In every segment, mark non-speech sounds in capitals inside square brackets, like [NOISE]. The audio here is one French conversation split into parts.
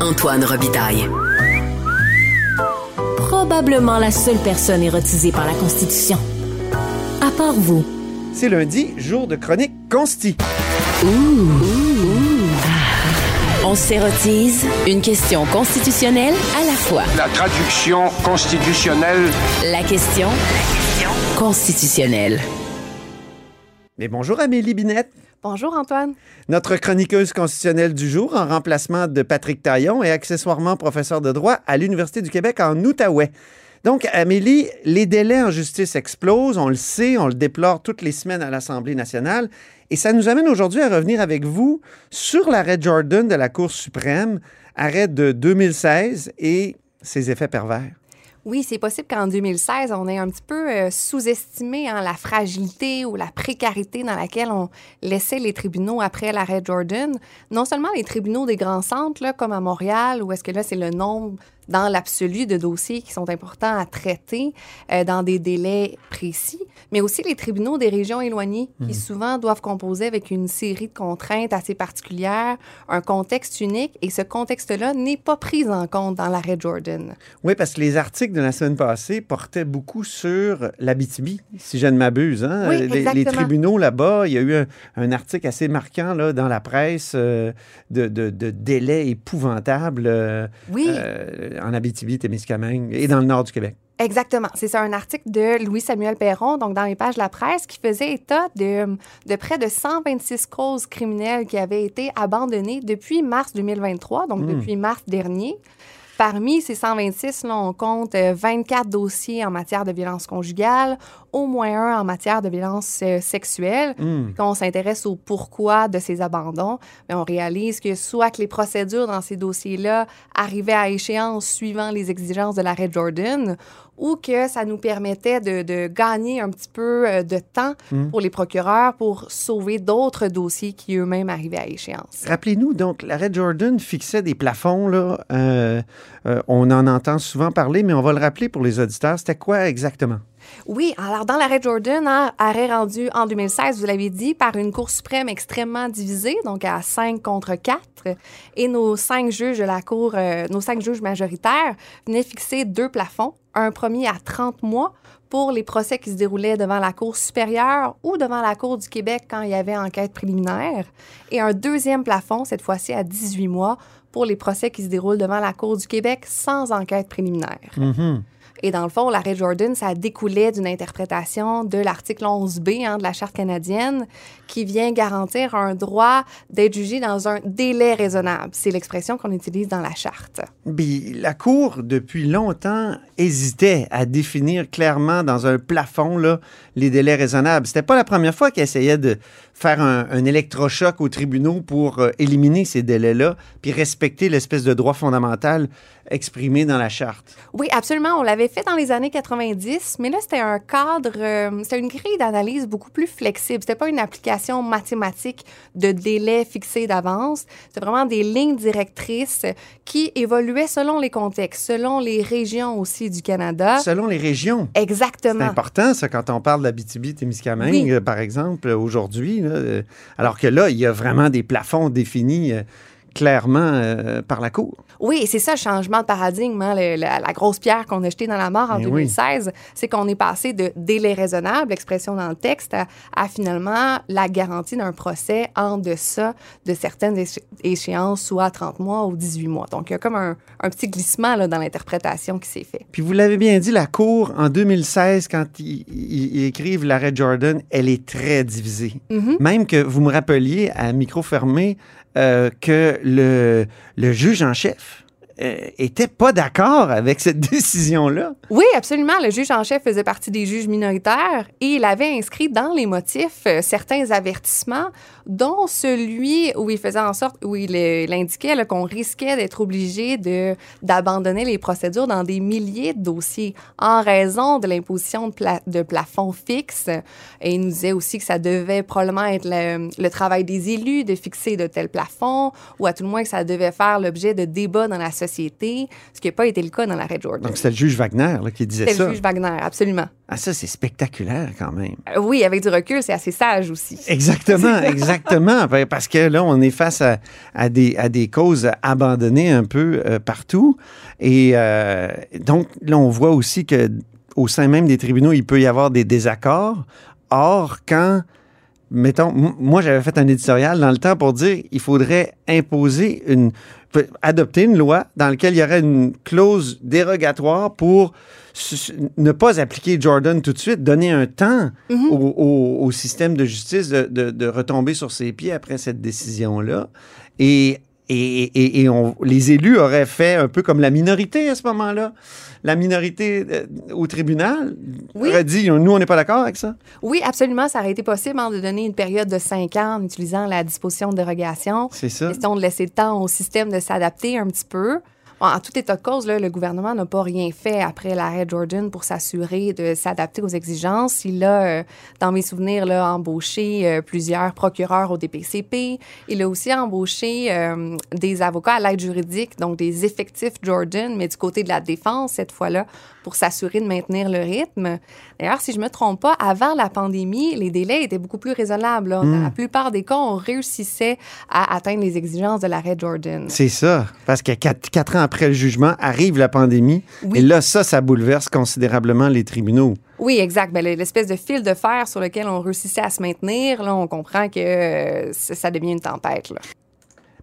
Antoine Robitaille. Probablement la seule personne érotisée par la Constitution. À part vous. C'est lundi, jour de chronique consti. On s'érotise une question constitutionnelle à la fois. La traduction constitutionnelle. La question constitutionnelle. Mais bonjour Amélie Binette, Bonjour Antoine. notre chroniqueuse constitutionnelle du jour en remplacement de Patrick Taillon et accessoirement professeur de droit à l'Université du Québec en Outaouais. Donc, Amélie, les délais en justice explosent, on le sait, on le déplore toutes les semaines à l'Assemblée nationale. Et ça nous amène aujourd'hui à revenir avec vous sur l'arrêt Jordan de la Cour suprême, arrêt de 2016 et ses effets pervers. Oui, c'est possible qu'en 2016, on ait un petit peu euh, sous-estimé hein, la fragilité ou la précarité dans laquelle on laissait les tribunaux après l'arrêt Jordan. Non seulement les tribunaux des grands centres, comme à Montréal, où est-ce que là, c'est le nombre dans l'absolu de dossiers qui sont importants à traiter euh, dans des délais précis, mais aussi les tribunaux des régions éloignées qui souvent doivent composer avec une série de contraintes assez particulières, un contexte unique, et ce contexte-là n'est pas pris en compte dans l'arrêt Jordan. Oui, parce que les articles de la semaine passée portaient beaucoup sur l'Abitibi, si je ne m'abuse. Hein? Oui, les, les tribunaux là-bas, il y a eu un, un article assez marquant là, dans la presse euh, de, de, de délais épouvantables euh, Oui. Euh, en Abitibi-Témiscamingue et dans le nord du Québec. Exactement. C'est ça, un article de Louis-Samuel Perron, donc dans les pages de la presse, qui faisait état de, de près de 126 causes criminelles qui avaient été abandonnées depuis mars 2023, donc depuis mars dernier. Parmi ces 126, là, on compte euh, 24 dossiers en matière de violence conjugale, au moins un en matière de violence euh, sexuelle. Quand on s'intéresse au pourquoi de ces abandons, mais on réalise que soit que les procédures dans ces dossiers-là arrivaient à échéance suivant les exigences de l'arrêt Jordan, ou que ça nous permettait de, de gagner un petit peu euh, de temps pour les procureurs pour sauver d'autres dossiers qui eux-mêmes arrivaient à échéance. Rappelez-nous, donc, l'arrêt Jordan fixait des plafonds. Là, euh, on en entend souvent parler, mais on va le rappeler pour les auditeurs. C'était quoi exactement? Oui, alors dans l'arrêt Jordan, hein, arrêt rendu en 2016, vous l'avez dit, par une Cour suprême extrêmement divisée, donc à 5 contre 4, et nos cinq juges de la Cour, euh, nos cinq juges majoritaires venaient fixer deux plafonds, un premier à 30 mois pour les procès qui se déroulaient devant la Cour supérieure ou devant la Cour du Québec quand il y avait enquête préliminaire, et un deuxième plafond, cette fois-ci à 18 mois, pour les procès qui se déroulent devant la Cour du Québec sans enquête préliminaire. Et dans le fond, l'arrêt Jordan, ça découlait d'une interprétation de l'article 11B hein, de la Charte canadienne qui vient garantir un droit d'être jugé dans un délai raisonnable. C'est l'expression qu'on utilise dans la Charte. La Cour, depuis longtemps, hésitait à définir clairement dans un plafond les délais raisonnables. C'était pas la première fois qu'elle essayait de faire un, un électrochoc aux tribunaux pour euh, éliminer ces délais-là, puis respecter l'espèce de droit fondamental exprimé dans la Charte. Oui, absolument. On l'avait fait dans les années 90, mais là, c'était un cadre, euh, c'était une grille d'analyse beaucoup plus flexible. C'était pas une application mathématique de délai fixé d'avance. C'était vraiment des lignes directrices qui évoluaient selon les contextes, selon les régions aussi du Canada. Selon les régions. C'est Exactement. important, ça, quand on parle d'Abitibi-Témiscamingue, Oui. par exemple, aujourd'hui. Euh, alors que là, il y a vraiment des plafonds définis euh, clairement euh, par la Cour. Oui, c'est ça le changement de paradigme, hein, le- la, la grosse pierre qu'on a jetée dans la mort en Eh oui. 2016, c'est qu'on est passé de délai raisonnable, expression dans le texte, à, à finalement la garantie d'un procès en deçà de certaines éche- échéances, soit 30 mois ou 18 mois. Donc, il y a comme un, un petit glissement là, dans l'interprétation qui s'est fait. Puis vous l'avez bien dit, la Cour, en 2016, quand ils, écrivent l'arrêt Jordan, elle est très divisée. Même que vous me rappeliez à micro fermé euh, que le, le juge en chef était pas d'accord avec cette [LAUGHS] décision-là. Oui, absolument. Le juge en chef faisait partie des juges minoritaires et il avait inscrit dans les motifs euh, certains avertissements, dont celui où il faisait en sorte, où il, euh, il indiquait là, qu'on risquait d'être obligé d'abandonner les procédures dans des milliers de dossiers en raison de l'imposition de, pla- de plafonds fixes. Et il nous disait aussi que ça devait probablement être le travail des élus de fixer de tels plafonds ou à tout le moins que ça devait faire l'objet de débats dans la société société, ce qui n'a pas été le cas dans l'arrêt Jordan. Donc, c'était le juge Wagner là, qui disait ça. le juge Wagner, absolument. Ah, ça, c'est spectaculaire quand même. Euh, oui, avec du recul, c'est assez sage aussi. Exactement, [LAUGHS] exactement. Ben, Parce que là, on est face à, à des, à des causes abandonnées un peu euh, partout. Et euh, donc, là, on voit aussi que au sein même des tribunaux, il peut y avoir des désaccords. Or, quand, mettons, moi, j'avais fait un éditorial dans le temps pour dire il faudrait imposer une, adopter une loi dans laquelle il y aurait une clause dérogatoire pour ne pas appliquer Jordan tout de suite, donner un temps Mhm. au, au- au système de justice de, de- de retomber sur ses pieds après cette décision-là. Et, et, et- et on- les élus auraient fait un peu comme la minorité à ce moment-là. La minorité euh, au tribunal Oui. aurait dit, nous, on n'est pas d'accord avec ça. Oui, absolument, ça aurait été possible hein, de donner une période de cinq ans en utilisant la disposition de dérogation. C'est ça. Question de laisser le temps au système de s'adapter un petit peu. En tout état de cause, là, le gouvernement n'a pas rien fait après l'arrêt Jordan pour s'assurer de s'adapter aux exigences. Il a, euh, dans mes souvenirs, là, embauché euh, plusieurs procureurs au DPCP. Il a aussi embauché euh, des avocats à l'aide juridique, donc des effectifs Jordan, mais du côté de la défense cette fois-là, pour s'assurer de maintenir le rythme. D'ailleurs, si je me trompe pas, avant la pandémie, les délais étaient beaucoup plus raisonnables. là. Dans la plupart des cas, on réussissait à atteindre les exigences de l'arrêt Jordan. C'est ça. Parce que quatre, quatre ans après le jugement, arrive la pandémie. Oui. Et là, ça, ça bouleverse considérablement les tribunaux. Oui, exact. Ben, l'espèce de fil de fer sur lequel on réussissait à se maintenir, là, on comprend que euh, ça devient une tempête. Là.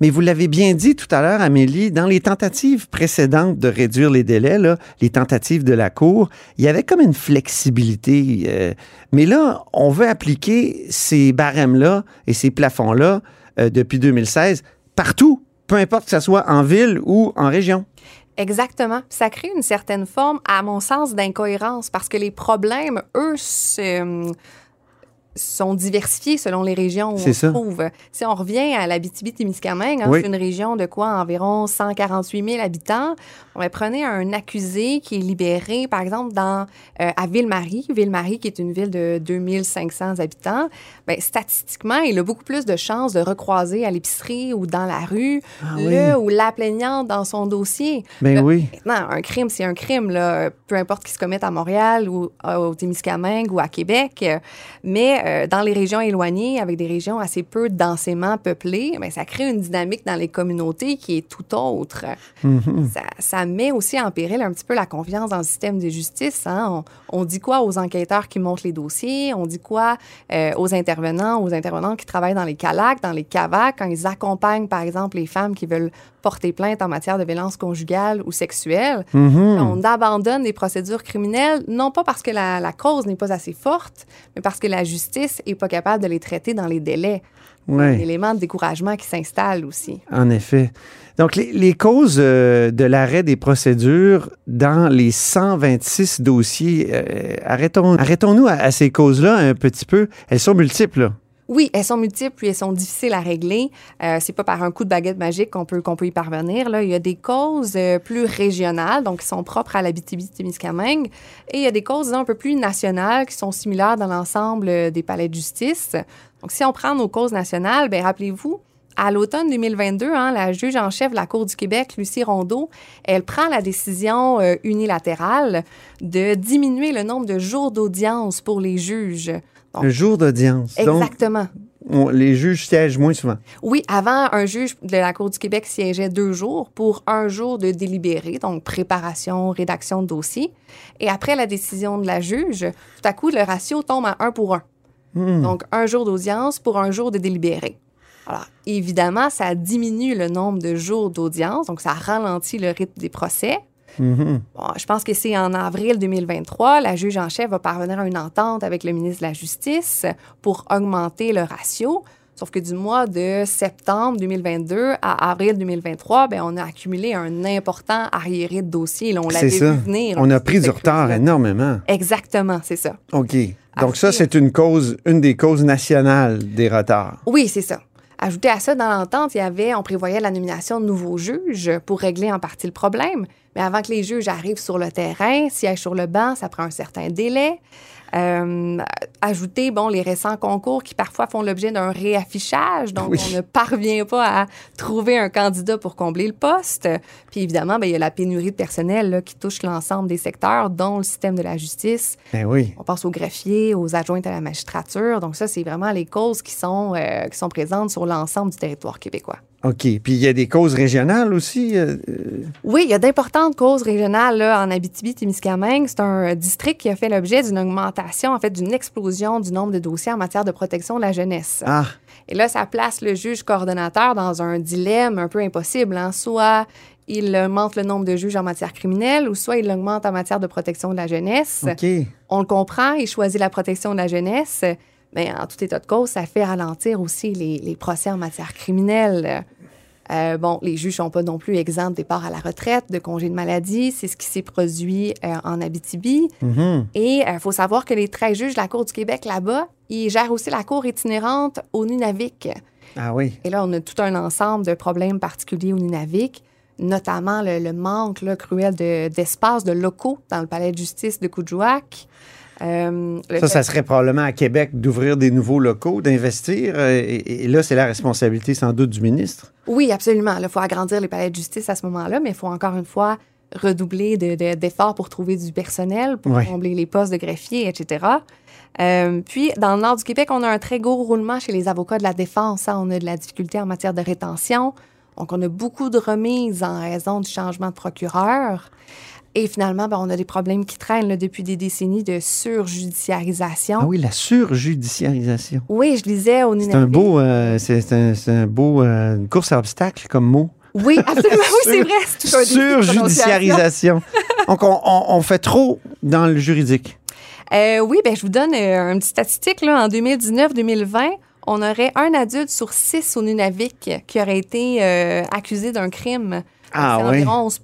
Mais vous l'avez bien dit tout à l'heure, Amélie, dans les tentatives précédentes de réduire les délais, là, les tentatives de la Cour, il y avait comme une flexibilité. euh, mais là, on veut appliquer ces barèmes-là et ces plafonds-là euh, depuis 2016 partout, peu importe que ce soit en ville ou en région. Exactement. Ça crée une certaine forme, à mon sens, d'incohérence parce que les problèmes, eux, se- sont diversifiés selon les régions où on se trouve. Si on revient à l'Abitibi-Témiscamingue, hein, Oui. c'est une région de quoi? Environ 148 000 habitants. On prenez un accusé qui est libéré, par exemple, dans, euh, à Ville-Marie. Ville-Marie, qui est une ville de 2500 habitants. Ben, statistiquement, il a beaucoup plus de chances de recroiser à l'épicerie ou dans la rue Ah le ou la plaignante dans son dossier. Ben Là, oui. Maintenant, un crime, c'est un crime, là, peu importe qu'il se commette à Montréal ou euh, au Témiscamingue ou à Québec. Euh, Mais euh, dans les régions éloignées, avec des régions assez peu densément peuplées, ben, ça crée une dynamique dans les communautés qui est tout autre. ça, ça met aussi en péril un petit peu la confiance dans le système de justice. hein. On, on dit quoi aux enquêteurs qui montent les dossiers? On dit quoi euh, aux intervenants, aux intervenants qui travaillent dans les CALAC, dans les CAVAC, quand ils accompagnent, par exemple, les femmes qui veulent porter plainte en matière de violence conjugale ou sexuelle? On abandonne des procédures criminelles, non pas parce que la, la cause n'est pas assez forte, mais parce que la justice n'est pas capable de les traiter dans les délais. Un élément de découragement qui s'installe aussi. En effet. Donc, les, les causes euh, de l'arrêt des procédures dans les 126 dossiers, euh, arrêtons, arrêtons-nous à, à ces causes-là un petit peu. Elles sont multiples. là. Oui, elles sont multiples elles sont difficiles à régler. Euh, c'est pas par un coup de baguette magique qu'on peut qu'on peut y parvenir. Là, il y a des causes euh, plus régionales, donc qui sont propres à l'Abitibi-Témiscamingue, et il y a des causes un peu plus nationales qui sont similaires dans l'ensemble euh, des palais de justice. Donc, si on prend nos causes nationales, ben rappelez-vous. À l'automne 2022, hein, la juge en chef de la Cour du Québec, Lucie Rondeau, elle prend la décision euh, unilatérale de diminuer le nombre de jours d'audience pour les juges. Donc, Le jour d'audience. Donc, exactement. on- les juges siègent moins souvent. Oui, avant, un juge de la Cour du Québec siégeait deux jours pour un jour de délibéré, donc préparation, rédaction de dossier. Et après la décision de la juge, tout à coup, le ratio tombe à un pour un. Donc, un jour d'audience pour un jour de délibéré. Alors, évidemment, ça diminue le nombre de jours d'audience, donc ça ralentit le rythme des procès. Mhm. Bon, je pense que c'est en avril 2023, la juge en chef va parvenir à une entente avec le ministre de la Justice pour augmenter le ratio. Sauf que du mois de septembre 2022 à avril 2023, ben, on a accumulé un important arriéré de dossiers. Là, on l'avait vu venir. On a pris du retard énormément. Exactement, c'est ça. OK. Donc, ça, c'est une cause, une des causes nationales des retards. Oui, c'est ça. Ajouté à ça, dans l'entente, il y avait, on prévoyait la nomination de nouveaux juges pour régler en partie le problème. Mais avant que les juges arrivent sur le terrain, siègent sur le banc, ça prend un certain délai. Euh, ajouter, bon, les récents concours qui parfois font l'objet d'un réaffichage, donc on ne parvient pas à trouver un candidat pour combler le poste. Puis évidemment, ben, il y a la pénurie de personnel là, qui touche l'ensemble des secteurs, dont le système de la justice. Ben oui. On pense aux greffiers, aux adjointes à la magistrature. Donc ça, c'est vraiment les causes qui sont, euh, qui sont présentes sur l'ensemble du territoire québécois. OK. Puis il y a des causes régionales aussi? Euh, oui, il y a d'importantes causes régionales là, en Abitibi-Témiscamingue. C'est un district qui a fait l'objet d'une augmentation, en fait, d'une explosion du nombre de dossiers en matière de protection de la jeunesse. Ah. Et là, ça place le juge coordonnateur dans un dilemme un peu impossible. Hein. Soit il augmente le nombre de juges en matière criminelle ou soit il l'augmente en matière de protection de la jeunesse. OK. On le comprend, il choisit la protection de la jeunesse. Mais en tout état de cause, ça fait ralentir aussi les, procès en matière criminelle. Euh, bon, les juges sont pas non plus exempts de départ à la retraite, de congé de maladie. C'est ce qui s'est produit euh, en Abitibi. Mm-hmm. Et il euh, faut savoir que les 13 juges de la Cour du Québec là-bas, ils gèrent aussi la Cour itinérante au Nunavik. Ah oui. Et là, on a tout un ensemble de problèmes particuliers au Nunavik, notamment le, manque cruel d'espace, de, locaux dans le palais de justice de Kuujjuaq. Euh, ça, ça serait probablement à Québec d'ouvrir des nouveaux locaux, d'investir. Euh, et, là, c'est la responsabilité sans doute du ministre. Oui, absolument. Il faut agrandir les palais de justice à ce moment-là, mais il faut encore une fois redoubler d'efforts pour trouver du personnel, pour combler les postes de greffiers, etc. Euh, puis, dans le nord du Québec, on a un très gros roulement chez les avocats de la défense. Hein. On a de la difficulté en matière de rétention. Donc, on a beaucoup de remises en raison du changement de procureur. Et finalement, ben, on a des problèmes qui traînent depuis des décennies de surjudiciarisation. Ah oui, la surjudiciarisation. Oui, je lisais au C'est un beau, euh, c'est un, beau, euh, une course à obstacles comme mot. Oui, absolument. oui, c'est vrai. Surjudiciarisation. Donc, on, fait trop dans le juridique. Euh, oui, ben, je vous donne un petit statistique. Là, en 2019-2020, on aurait un adulte sur six au Nunavik qui aurait été accusé d'un crime. Ah, c'est oui. environ 11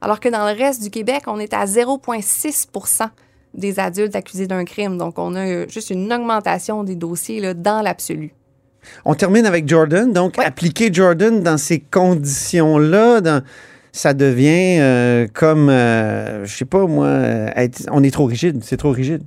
alors que dans le reste du Québec, on est à 0,6% des adultes accusés d'un crime. Donc, on a juste une augmentation des dossiers là, dans l'absolu. On termine avec Jordan. Donc, appliquer Jordan dans ces conditions-là, ça devient euh, comme, euh, je sais pas moi, on est trop rigide, c'est trop rigide.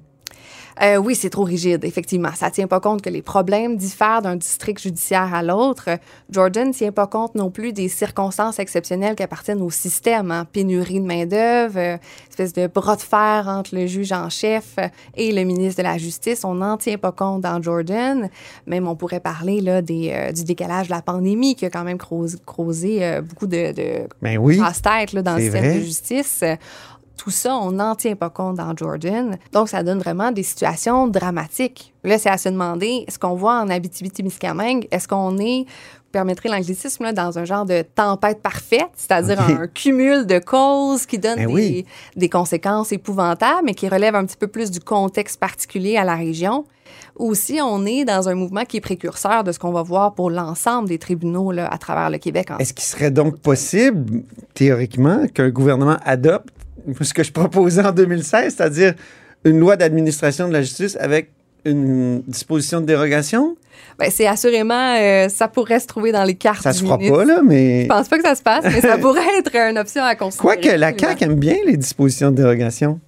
Euh, oui, c'est trop rigide, effectivement. Ça tient pas compte que les problèmes diffèrent d'un district judiciaire à l'autre. Jordan ne tient pas compte non plus des circonstances exceptionnelles qui appartiennent au système. Hein. Pénurie de main-d'œuvre, euh, espèce de bras de fer entre le juge en chef et le ministre de la Justice. On n'en tient pas compte dans Jordan. Même on pourrait parler là, des, euh, du décalage de la pandémie qui a quand même causé, beaucoup de, de ben oui, casse-tête dans le système de justice. Tout ça, on n'en tient pas compte dans Jordan. Donc, ça donne vraiment des situations dramatiques. Là, c'est à se demander, est-ce qu'on voit en Abitibi-Témiscamingue, est-ce qu'on est, vous permettrez l'anglicisme, dans un genre de tempête parfaite, c'est-à-dire un cumul de causes qui donne ben des, des, conséquences épouvantables, mais qui relève un petit peu plus du contexte particulier à la région. Ou si on est dans un mouvement qui est précurseur de ce qu'on va voir pour l'ensemble des tribunaux là, à travers le Québec. Est-ce qu'il serait donc possible, théoriquement, qu'un gouvernement adopte ce que je proposais en 2016, c'est-à-dire une loi d'administration de la justice avec une disposition de dérogation? Ben, c'est assurément, euh, ça pourrait se trouver dans les cartes. Ça se fera pas, là, mais. Je pense pas que ça se passe, mais ça [LAUGHS] pourrait être une option à considérer. Quoique la CAQ aime bien les dispositions de dérogation.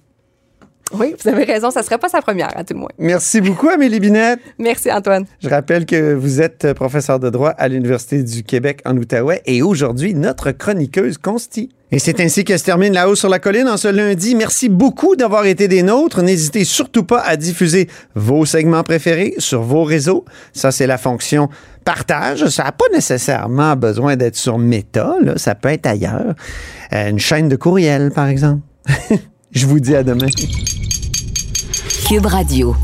Oui, vous avez raison, ça ne serait pas sa première, à tout le moins. Merci beaucoup, Amélie Binette. [LAUGHS] Merci, Antoine. Je rappelle que vous êtes professeur de droit à l'Université du Québec en Outaouais et aujourd'hui, notre chroniqueuse consti. Et c'est ainsi que se termine La Haut sur la Colline en ce lundi. Merci beaucoup d'avoir été des nôtres. N'hésitez surtout pas à diffuser vos segments préférés sur vos réseaux. Ça, c'est la fonction partage. Ça n'a pas nécessairement besoin d'être sur Meta. Là. Ça peut être ailleurs. Euh, une chaîne de courriel, par exemple. [LAUGHS] Je vous dis à demain. Cube Radio.